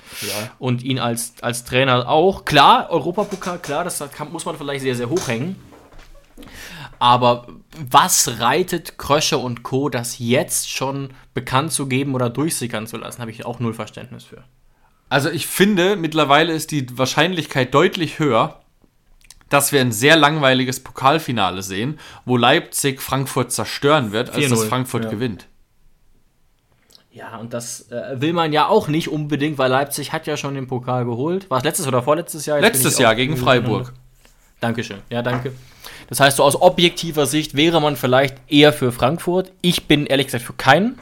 Und ihn als, als Trainer auch. Klar, Europapokal, klar, das kann, muss man vielleicht sehr, sehr hoch hängen. Aber was reitet Krösche und Co., das jetzt schon bekannt zu geben oder durchsickern zu lassen, habe ich auch null Verständnis für. Also ich finde, mittlerweile ist die Wahrscheinlichkeit deutlich höher, dass wir ein sehr langweiliges Pokalfinale sehen, wo Leipzig Frankfurt zerstören wird, als dass 4-0, Frankfurt ja. gewinnt. Ja, und das äh, will man ja auch nicht unbedingt, weil Leipzig hat ja schon den Pokal geholt. War es letztes oder vorletztes Jahr? Jetzt Letztes Jahr gegen Freiburg. Dankeschön. Ja, danke. Das heißt, so aus objektiver Sicht wäre man vielleicht eher für Frankfurt. Ich bin ehrlich gesagt für keinen.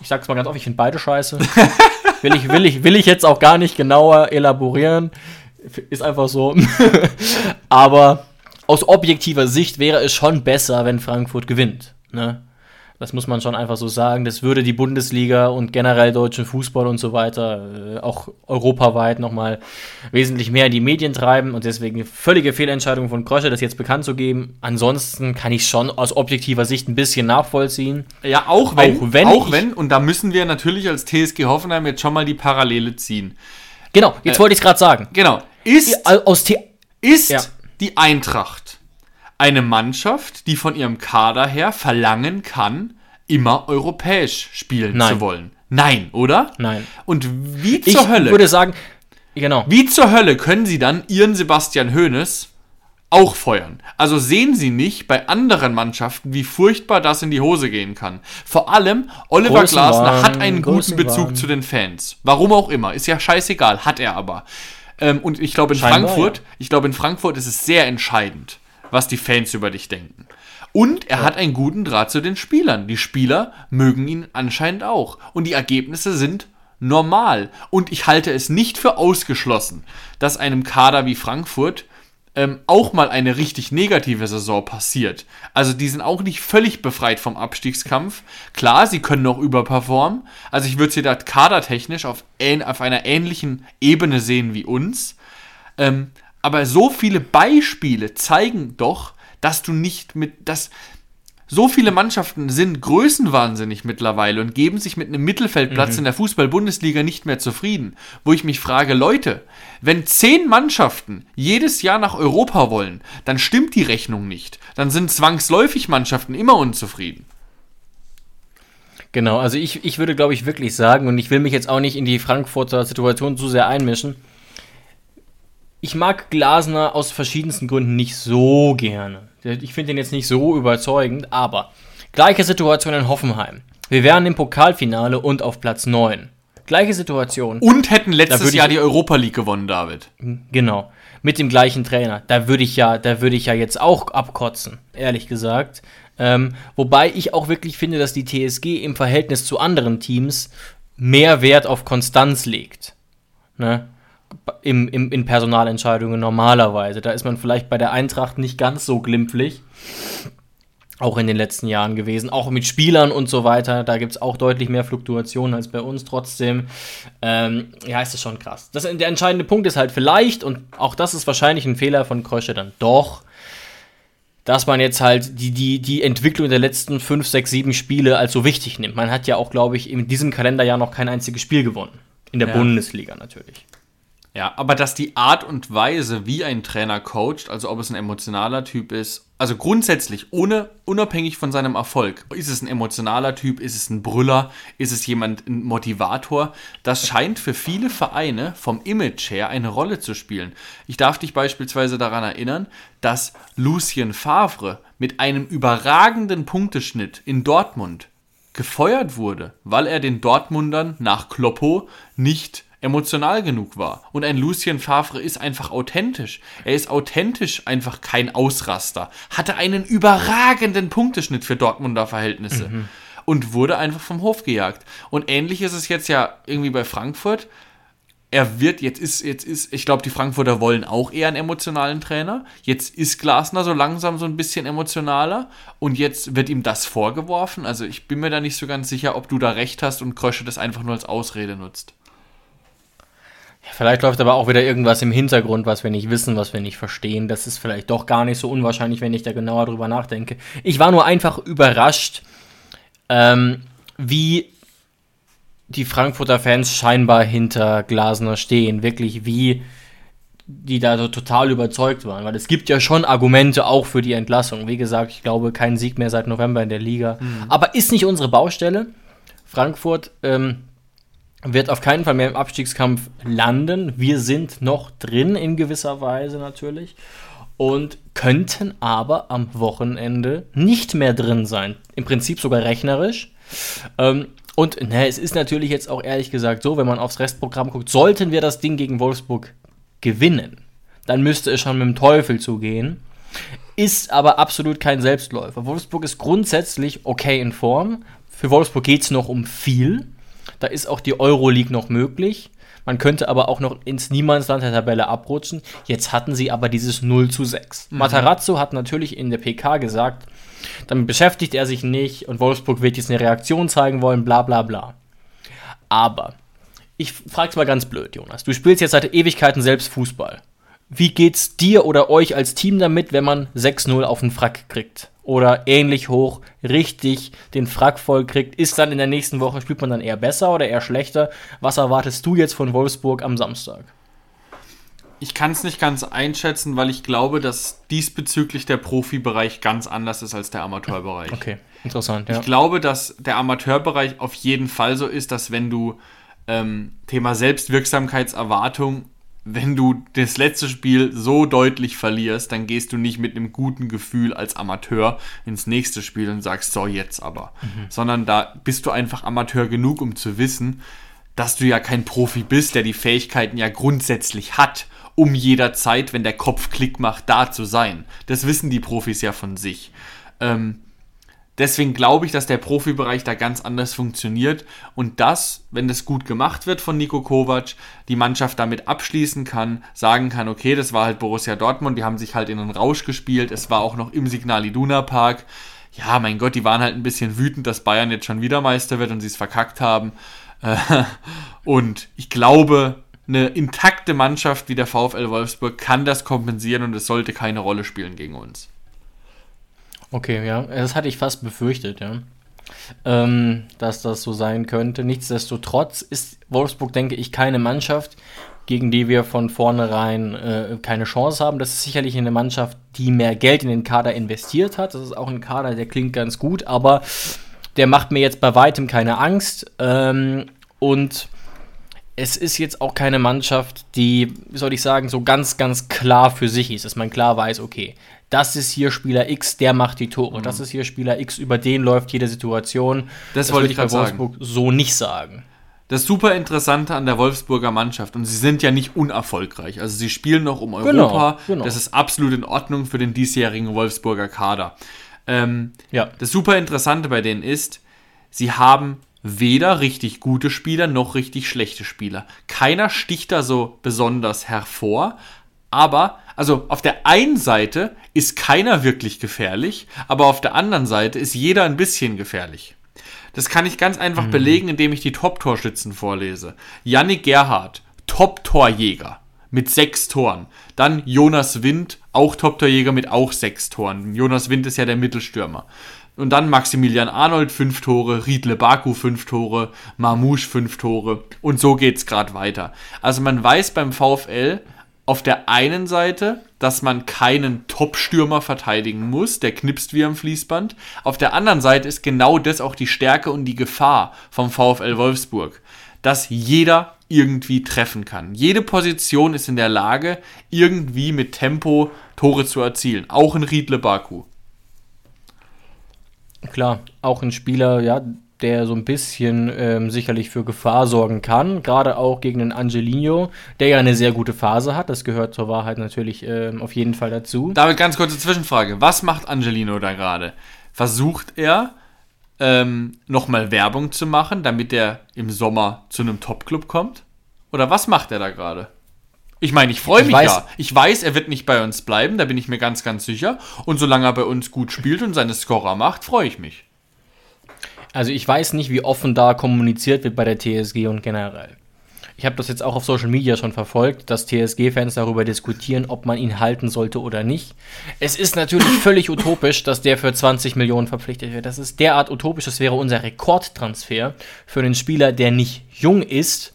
Ich sag's mal ganz offen, ich finde beide scheiße. (laughs) will, ich, will, ich, will ich jetzt auch gar nicht genauer elaborieren. Ist einfach so. (laughs) Aber aus objektiver Sicht wäre es schon besser, wenn Frankfurt gewinnt. Ne? Das muss man schon einfach so sagen. Das würde die Bundesliga und generell deutschen Fußball und so weiter, äh, auch europaweit nochmal wesentlich mehr in die Medien treiben und deswegen völlige Fehlentscheidung von Krösche, das jetzt bekannt zu geben. Ansonsten kann ich schon aus objektiver Sicht ein bisschen nachvollziehen. Ja, auch wenn, Auch wenn auch wenn, und da müssen wir natürlich als TSG Hoffenheim jetzt schon mal die Parallele ziehen. Genau, jetzt wollte ich es gerade sagen. Genau. Ist, Aus The ist Ja. die Eintracht eine Mannschaft, die von ihrem Kader her verlangen kann, immer europäisch spielen Nein. zu wollen? Nein, oder? Nein. Und wie ich zur Hölle? würde sagen, genau. Wie zur Hölle können Sie dann Ihren Sebastian Hoeneß auch feuern? Also sehen Sie nicht bei anderen Mannschaften, wie furchtbar das in die Hose gehen kann. Vor allem, Oliver Glasner hat einen guten Bezug zu den Fans. Warum auch immer. Ist ja scheißegal, hat er aber. Ähm, und ich glaube in Scheinbar, Frankfurt, ja. ich glaube in Frankfurt ist es sehr entscheidend, was die Fans über dich denken. Und er hat einen guten Draht zu den Spielern. Die Spieler mögen ihn anscheinend auch. Und die Ergebnisse sind normal. Und ich halte es nicht für ausgeschlossen, dass einem Kader wie Frankfurt ähm, auch mal eine richtig negative Saison passiert. Also die sind auch nicht völlig befreit vom Abstiegskampf. Klar, sie können noch überperformen. Also ich würde sie da kadertechnisch auf, ähn- auf einer ähnlichen Ebene sehen wie uns. Ähm, aber so viele Beispiele zeigen doch, dass du nicht mit, dass so viele Mannschaften sind größenwahnsinnig mittlerweile und geben sich mit einem Mittelfeldplatz in der Fußball-Bundesliga nicht mehr zufrieden. Wo ich mich frage, Leute, wenn zehn Mannschaften jedes Jahr nach Europa wollen, dann stimmt die Rechnung nicht. Dann sind zwangsläufig Mannschaften immer unzufrieden. Genau, also ich, ich würde, glaube ich, wirklich sagen, und ich will mich jetzt auch nicht in die Frankfurter Situation zu sehr einmischen. Ich mag Glasner aus verschiedensten Gründen nicht so gerne. Ich finde ihn jetzt nicht so überzeugend, aber gleiche Situation in Hoffenheim. Wir wären im Pokalfinale und auf Platz 9. Gleiche Situation. Und hätten letztes Jahr die Europa League gewonnen, David. Genau. Mit dem gleichen Trainer. Da würde ich ja, da würde ich ja jetzt auch abkotzen, ehrlich gesagt. Ähm, wobei ich auch wirklich finde, dass die TSG im Verhältnis zu anderen Teams mehr Wert auf Konstanz legt. Ne? Im, im, in Personalentscheidungen normalerweise. Da ist man vielleicht bei der Eintracht nicht ganz so glimpflich. Auch in den letzten Jahren gewesen. Auch mit Spielern und so weiter. Da gibt es auch deutlich mehr Fluktuationen als bei uns. Trotzdem, ähm, ja, ist das schon krass. Das, der entscheidende Punkt ist halt vielleicht, und auch das ist wahrscheinlich ein Fehler von Krösche dann doch, dass man jetzt halt die, die, die Entwicklung der letzten 5, 6, 7 Spiele als so wichtig nimmt. Man hat ja auch, glaube ich, in diesem Kalenderjahr noch kein einziges Spiel gewonnen. In der Ja. Bundesliga natürlich. Ja, aber dass die Art und Weise, wie ein Trainer coacht, also ob es ein emotionaler Typ ist, also grundsätzlich, ohne, unabhängig von seinem Erfolg, ist es ein emotionaler Typ, ist es ein Brüller, ist es jemand, ein Motivator, das scheint für viele Vereine vom Image her eine Rolle zu spielen. Ich darf dich beispielsweise daran erinnern, dass Lucien Favre mit einem überragenden Punkteschnitt in Dortmund gefeuert wurde, weil er den Dortmundern nach Kloppo nicht emotional genug war. Und ein Lucien Favre ist einfach authentisch. Er ist authentisch einfach kein Ausraster. Hatte einen überragenden Punkteschnitt für Dortmunder Verhältnisse. Und wurde einfach vom Hof gejagt. Und ähnlich ist es jetzt ja irgendwie bei Frankfurt. Er wird, jetzt ist, jetzt ist, ich glaube, die Frankfurter wollen auch eher einen emotionalen Trainer. Jetzt ist Glasner so langsam so ein bisschen emotionaler und jetzt wird ihm das vorgeworfen. Also ich bin mir da nicht so ganz sicher, ob du da recht hast und Krösche das einfach nur als Ausrede nutzt. Vielleicht läuft aber auch wieder irgendwas im Hintergrund, was wir nicht wissen, was wir nicht verstehen. Das ist vielleicht doch gar nicht so unwahrscheinlich, wenn ich da genauer drüber nachdenke. Ich war nur einfach überrascht, ähm, wie die Frankfurter Fans scheinbar hinter Glasner stehen. Wirklich, wie die da so total überzeugt waren, weil es gibt ja schon Argumente auch für die Entlassung. Wie gesagt, ich glaube, kein Sieg mehr seit November in der Liga. Mhm. Aber ist nicht unsere Baustelle. Frankfurt ähm, wird auf keinen Fall mehr im Abstiegskampf landen. Wir sind noch drin in gewisser Weise natürlich und könnten aber am Wochenende nicht mehr drin sein. Im Prinzip sogar rechnerisch. Ähm, und ne, es ist natürlich jetzt auch ehrlich gesagt so, wenn man aufs Restprogramm guckt, sollten wir das Ding gegen Wolfsburg gewinnen, dann müsste es schon mit dem Teufel zugehen. Ist aber absolut kein Selbstläufer. Wolfsburg ist grundsätzlich okay in Form. Für Wolfsburg geht es noch um viel. Da ist auch die Euroleague noch möglich. Man könnte aber auch noch ins Niemandsland der Tabelle abrutschen. Jetzt hatten sie aber dieses 0 zu 6. Mhm. Matarazzo hat natürlich in der PK gesagt, damit beschäftigt er sich nicht und Wolfsburg wird jetzt eine Reaktion zeigen wollen, bla bla bla. Aber, ich frage es mal ganz blöd, Jonas. Du spielst jetzt seit Ewigkeiten selbst Fußball. Wie geht's dir oder euch als Team damit, wenn man 6-0 auf den Frack kriegt? Oder ähnlich hoch, richtig den Frack voll kriegt? Ist dann in der nächsten Woche, spielt man dann eher besser oder eher schlechter? Was erwartest du jetzt von Wolfsburg am Samstag? Ich kann es nicht ganz einschätzen, weil ich glaube, dass diesbezüglich der Profibereich ganz anders ist als der Amateurbereich. Okay, interessant. Ja. Ich glaube, dass der Amateurbereich auf jeden Fall so ist, dass wenn du ähm, Thema Selbstwirksamkeitserwartung, wenn du das letzte Spiel so deutlich verlierst, dann gehst du nicht mit einem guten Gefühl als Amateur ins nächste Spiel und sagst, so jetzt aber. Mhm. Sondern da bist du einfach Amateur genug, um zu wissen, dass du ja kein Profi bist, der die Fähigkeiten ja grundsätzlich hat um jederzeit, wenn der Kopf Klick macht, da zu sein. Das wissen die Profis ja von sich. Ähm, deswegen glaube ich, dass der Profibereich da ganz anders funktioniert und das, wenn das gut gemacht wird von Nico Kovac, die Mannschaft damit abschließen kann, sagen kann, okay, das war halt Borussia Dortmund, die haben sich halt in einen Rausch gespielt, es war auch noch im Signal Iduna Park. Ja, mein Gott, die waren halt ein bisschen wütend, dass Bayern jetzt schon wieder Meister wird und sie es verkackt haben. (laughs) und ich glaube, eine intakte Mannschaft wie der VfL Wolfsburg kann das kompensieren und es sollte keine Rolle spielen gegen uns. Okay, ja, das hatte ich fast befürchtet, ja. Ähm, dass das so sein könnte. Nichtsdestotrotz ist Wolfsburg, denke ich, keine Mannschaft, gegen die wir von vornherein äh, keine Chance haben. Das ist sicherlich eine Mannschaft, die mehr Geld in den Kader investiert hat. Das ist auch ein Kader, der klingt ganz gut, aber der macht mir jetzt bei weitem keine Angst. Ähm, und es ist jetzt auch keine Mannschaft, die, wie soll ich sagen, so ganz, ganz klar für sich ist, dass man klar weiß, okay, das ist hier Spieler X, der macht die Tore. Mhm. Das ist hier Spieler X, über den läuft jede Situation. Das, das wollte ich bei Wolfsburg sagen. so nicht sagen. Das super Interessante an der Wolfsburger Mannschaft, und sie sind ja nicht unerfolgreich, also sie spielen noch um genau, Europa, genau, genau. das ist absolut in Ordnung für den diesjährigen Wolfsburger Kader. Ähm, ja. Das super Interessante bei denen ist, sie haben weder richtig gute Spieler noch richtig schlechte Spieler. Keiner sticht da so besonders hervor, aber, also auf der einen Seite ist keiner wirklich gefährlich, aber auf der anderen Seite ist jeder ein bisschen gefährlich. Das kann ich ganz einfach mhm. belegen, indem ich die Top-Torschützen vorlese. Yannick Gerhardt, Top-Torjäger mit sechs Toren. Dann Jonas Wind, auch Top-Torjäger mit auch sechs Toren. Jonas Wind ist ja der Mittelstürmer. Und dann Maximilian Arnold fünf Tore, Riedle Baku fünf Tore, Marmouche fünf Tore. Und so geht's gerade weiter. Also man weiß beim VfL auf der einen Seite, dass man keinen Top-Stürmer verteidigen muss, der knipst wie am Fließband. Auf der anderen Seite ist genau das auch die Stärke und die Gefahr vom VfL Wolfsburg, dass jeder irgendwie treffen kann. Jede Position ist in der Lage, irgendwie mit Tempo Tore zu erzielen. Auch in Riedle Baku. Klar, auch ein Spieler, ja, der so ein bisschen ähm, sicherlich für Gefahr sorgen kann, gerade auch gegen den Angelino, der ja eine sehr gute Phase hat. Das gehört zur Wahrheit natürlich ähm, auf jeden Fall dazu. David, ganz kurze Zwischenfrage. Was macht Angelino da gerade? Versucht er ähm, nochmal Werbung zu machen, damit er im Sommer zu einem Top-Club kommt? Oder was macht er da gerade? Ich meine, ich freue mich weiß, ja. Ich weiß, er wird nicht bei uns bleiben, da bin ich mir ganz, ganz sicher. Und solange er bei uns gut spielt und seine Scorer macht, freue ich mich. Also ich weiß nicht, wie offen da kommuniziert wird bei der TSG und generell. Ich habe das jetzt auch auf Social Media schon verfolgt, dass TSG-Fans darüber diskutieren, ob man ihn halten sollte oder nicht. Es ist natürlich (laughs) völlig utopisch, dass der für 20 Millionen verpflichtet wird. Das ist derart utopisch, das wäre unser Rekordtransfer für einen Spieler, der nicht jung ist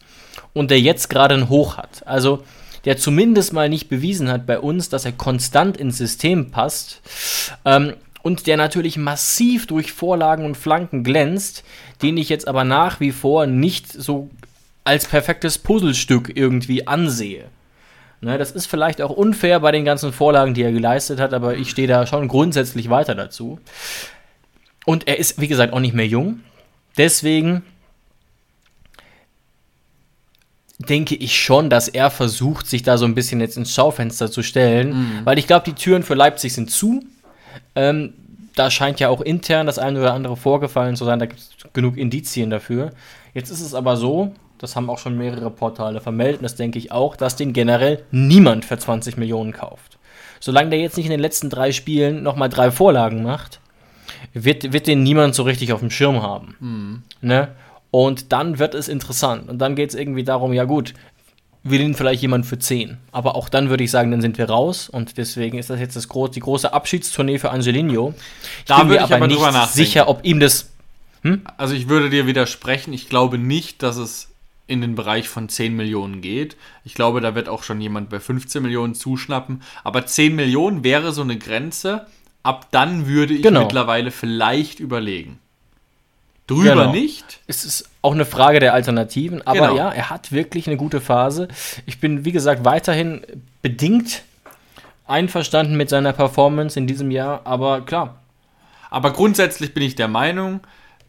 und der jetzt gerade ein Hoch hat. Also der zumindest mal nicht bewiesen hat bei uns, dass er konstant ins System passt. Ähm, und der natürlich massiv durch Vorlagen und Flanken glänzt, den ich jetzt aber nach wie vor nicht so als perfektes Puzzlestück irgendwie ansehe. Ne, das ist vielleicht auch unfair bei den ganzen Vorlagen, die er geleistet hat, aber ich stehe da schon grundsätzlich weiter dazu. Und er ist, wie gesagt, auch nicht mehr jung. Deswegen denke ich schon, dass er versucht, sich da so ein bisschen jetzt ins Schaufenster zu stellen, mhm. weil ich glaube, die Türen für Leipzig sind zu. Ähm, da scheint ja auch intern das eine oder andere vorgefallen zu sein, da gibt es genug Indizien dafür. Jetzt ist es aber so, das haben auch schon mehrere Portale vermeldet, das denke ich auch, dass den generell niemand für 20 Millionen kauft. Solange der jetzt nicht in den letzten drei Spielen nochmal drei Vorlagen macht, wird, wird den niemand so richtig auf dem Schirm haben. Mhm. Ne? Und dann wird es interessant. Und dann geht es irgendwie darum, ja gut, will ihn vielleicht jemand für 10. Aber auch dann würde ich sagen, dann sind wir raus. Und deswegen ist das jetzt das gro die große Abschiedstournee für Angelino. Ich da bin mir aber, aber nicht sicher, ob ihm das. Hm? Also ich würde dir widersprechen. Ich glaube nicht, dass es in den Bereich von 10 Millionen geht. Ich glaube, da wird auch schon jemand bei 15 Millionen zuschnappen. Aber 10 Millionen wäre so eine Grenze. Ab dann würde ich genau. mittlerweile vielleicht überlegen. Drüber genau. nicht. Es ist auch eine Frage der Alternativen, aber genau. ja, er hat wirklich eine gute Phase. Ich bin, wie gesagt, weiterhin bedingt einverstanden mit seiner Performance in diesem Jahr, aber klar. Aber grundsätzlich bin ich der Meinung,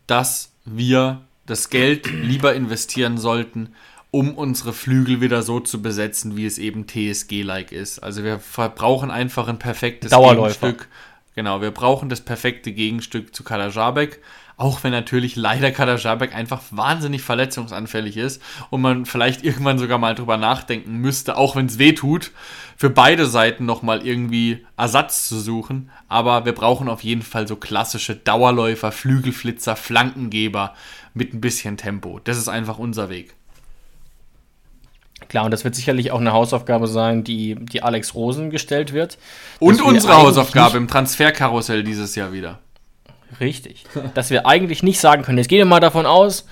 dass wir das Geld lieber investieren sollten, um unsere Flügel wieder so zu besetzen, wie es eben TSG-like ist. Also wir brauchen einfach ein perfektes Dauerläufer. Gegenstück. Genau, wir brauchen das perfekte Gegenstück zu Kalajabek. Auch wenn natürlich leider Kader Jabek einfach wahnsinnig verletzungsanfällig ist und man vielleicht irgendwann sogar mal drüber nachdenken müsste, auch wenn es weh tut, für beide Seiten nochmal irgendwie Ersatz zu suchen. Aber wir brauchen auf jeden Fall so klassische Dauerläufer, Flügelflitzer, Flankengeber mit ein bisschen Tempo. Das ist einfach unser Weg. Klar, und das wird sicherlich auch eine Hausaufgabe sein, die, die Alex Rosen gestellt wird. Und unsere Hausaufgabe im Transferkarussell dieses Jahr wieder. Richtig. Dass wir eigentlich nicht sagen können, jetzt gehen wir mal davon aus,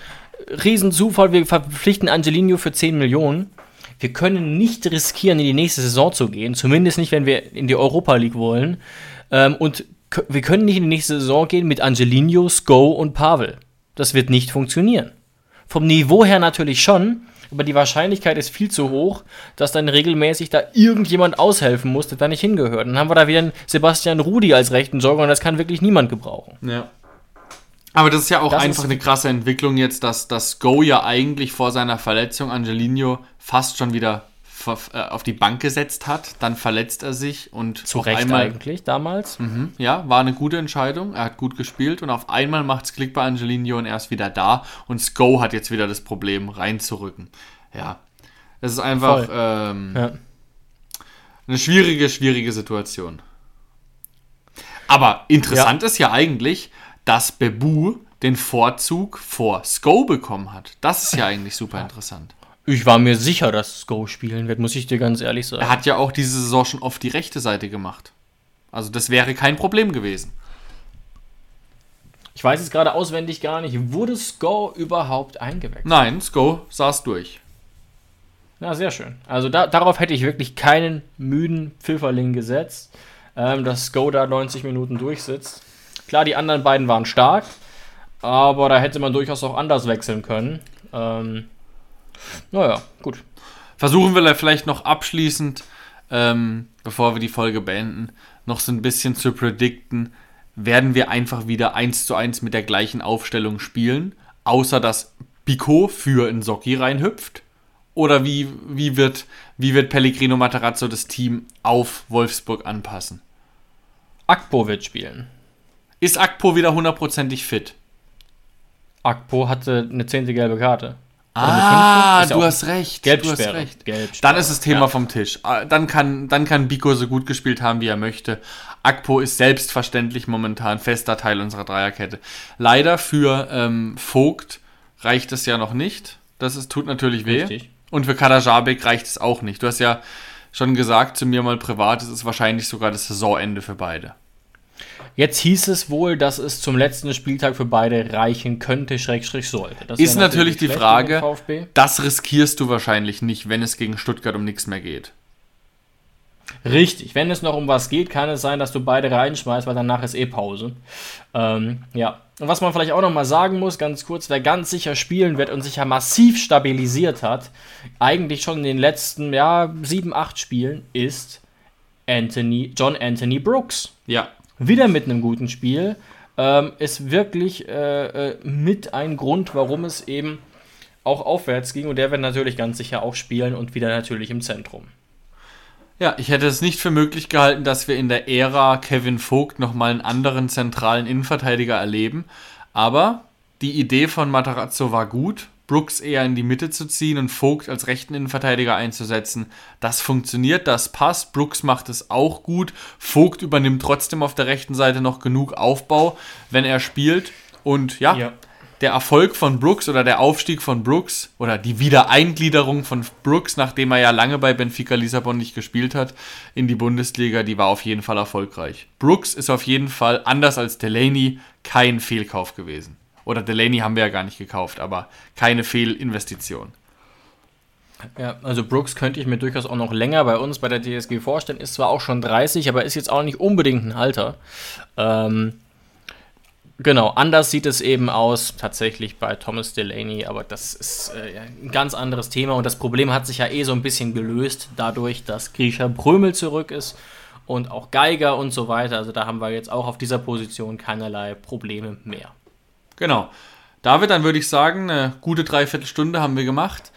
Riesenzufall, wir verpflichten Angelino für 10 Millionen. Wir können nicht riskieren, in die nächste Saison zu gehen, zumindest nicht, wenn wir in die Europa League wollen. Ähm, und wir können nicht in die nächste Saison gehen mit Angelino, Sko und Pavel. Das wird nicht funktionieren. Vom Niveau her natürlich schon, aber die Wahrscheinlichkeit ist viel zu hoch, dass dann regelmäßig da irgendjemand aushelfen muss, der da nicht hingehört. Dann haben wir da wieder einen Sebastian Rudi als rechten Jogger und das kann wirklich niemand gebrauchen. Ja. Aber das ist ja auch das einfach eine krasse Entwicklung jetzt, dass das Go ja eigentlich vor seiner Verletzung Angelino fast schon wieder auf die Bank gesetzt hat, dann verletzt er sich und zu Recht einmal, eigentlich damals. Mh, ja, war eine gute Entscheidung. Er hat gut gespielt und auf einmal macht es Klick bei Angelino und er ist wieder da und Sko hat jetzt wieder das Problem reinzurücken. Ja, es ist einfach ähm, ja. eine schwierige, schwierige Situation. Aber interessant ja. ist ja eigentlich, dass Bebu den Vorzug vor Sko bekommen hat. Das ist ja (laughs) eigentlich super interessant. Ich war mir sicher, dass Sko spielen wird, muss ich dir ganz ehrlich sagen. Er hat ja auch diese Saison schon oft die rechte Seite gemacht. Also das wäre kein Problem gewesen. Ich weiß jetzt gerade auswendig gar nicht, wurde Sko überhaupt eingewechselt? Nein, Sko saß durch. Na, sehr schön. Also da, darauf hätte ich wirklich keinen müden Pfifferling gesetzt, ähm, dass Sko da 90 Minuten durchsitzt. Klar, die anderen beiden waren stark, aber da hätte man durchaus auch anders wechseln können. Ähm, naja, gut. Versuchen wir vielleicht noch abschließend, ähm, bevor wir die Folge beenden, noch so ein bisschen zu predikten, werden wir einfach wieder 1 zu 1 mit der gleichen Aufstellung spielen, außer dass Pico für Nsocki reinhüpft? Oder wie, wie, wird, wie wird Pellegrino Matarazzo das Team auf Wolfsburg anpassen? Akpo wird spielen. Ist Akpo wieder hundertprozentig fit? Akpo hatte eine zehnte gelbe Karte. Ah, du hast recht. Gelbsperre. Du hast recht. Gelbsperre. Dann ist das Thema ja. vom Tisch. Ah, dann kann, dann kann Biko so gut gespielt haben, wie er möchte. Akpo ist selbstverständlich momentan fester Teil unserer Dreierkette. Leider für ähm, Vogt reicht es ja noch nicht. Das ist, tut natürlich weh. Richtig. Und für Kadajabek reicht es auch nicht. Du hast ja schon gesagt zu mir mal privat, es ist wahrscheinlich sogar das Saisonende für beide. Jetzt hieß es wohl, dass es zum letzten Spieltag für beide reichen könnte, Schrägstrich sollte. Das Ist wäre natürlich die Frage, das riskierst du wahrscheinlich nicht, wenn es gegen Stuttgart um nichts mehr geht. Richtig, wenn es noch um was geht, kann es sein, dass du beide reinschmeißt, weil danach ist eh Pause. Ähm, ja, und was man vielleicht auch noch mal sagen muss, ganz kurz, wer ganz sicher spielen wird und sich ja massiv stabilisiert hat, eigentlich schon in den letzten, ja, sieben, acht Spielen, ist Anthony, John Anthony Brooks. Ja, Wieder mit einem guten Spiel. Ähm, ist wirklich äh, äh, mit ein Grund, warum es eben auch aufwärts ging. Und der wird natürlich ganz sicher auch spielen und wieder natürlich im Zentrum. Ja, ich hätte es nicht für möglich gehalten, dass wir in der Ära Kevin Vogt nochmal einen anderen zentralen Innenverteidiger erleben. Aber die Idee von Matarazzo war gut. Brooks eher in die Mitte zu ziehen und Vogt als rechten Innenverteidiger einzusetzen. Das funktioniert, das passt. Brooks macht es auch gut. Vogt übernimmt trotzdem auf der rechten Seite noch genug Aufbau, wenn er spielt. Und ja, Ja. der Erfolg von Brooks oder der Aufstieg von Brooks oder die Wiedereingliederung von Brooks, nachdem er ja lange bei Benfica Lissabon nicht gespielt hat, in die Bundesliga, die war auf jeden Fall erfolgreich. Brooks ist auf jeden Fall, anders als Delaney, kein Fehlkauf gewesen. Oder Delaney haben wir ja gar nicht gekauft, aber keine Fehlinvestition. Ja, also Brooks könnte ich mir durchaus auch noch länger bei uns bei der TSG vorstellen. Ist zwar auch schon 30, aber ist jetzt auch nicht unbedingt ein Alter. Ähm, genau, anders sieht es eben aus tatsächlich bei Thomas Delaney, aber das ist äh, ein ganz anderes Thema und das Problem hat sich ja eh so ein bisschen gelöst, dadurch, dass Grisha Brömel zurück ist und auch Geiger und so weiter. Also da haben wir jetzt auch auf dieser Position keinerlei Probleme mehr. Genau. David, dann würde ich sagen, eine gute Dreiviertelstunde haben wir gemacht.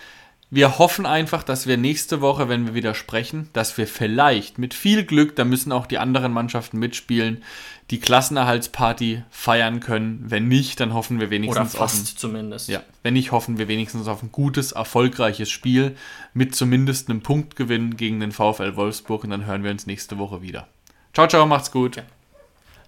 Wir hoffen einfach, dass wir nächste Woche, wenn wir wieder sprechen, dass wir vielleicht mit viel Glück, da müssen auch die anderen Mannschaften mitspielen, die Klassenerhaltsparty feiern können. Wenn nicht, dann hoffen wir Oder wenigstens auf ein, fast zumindest. ja, wenn nicht, hoffen wir wenigstens auf ein gutes, erfolgreiches Spiel mit zumindest einem Punktgewinn gegen den VfL Wolfsburg und dann hören wir uns nächste Woche wieder. Ciao, ciao, macht's gut.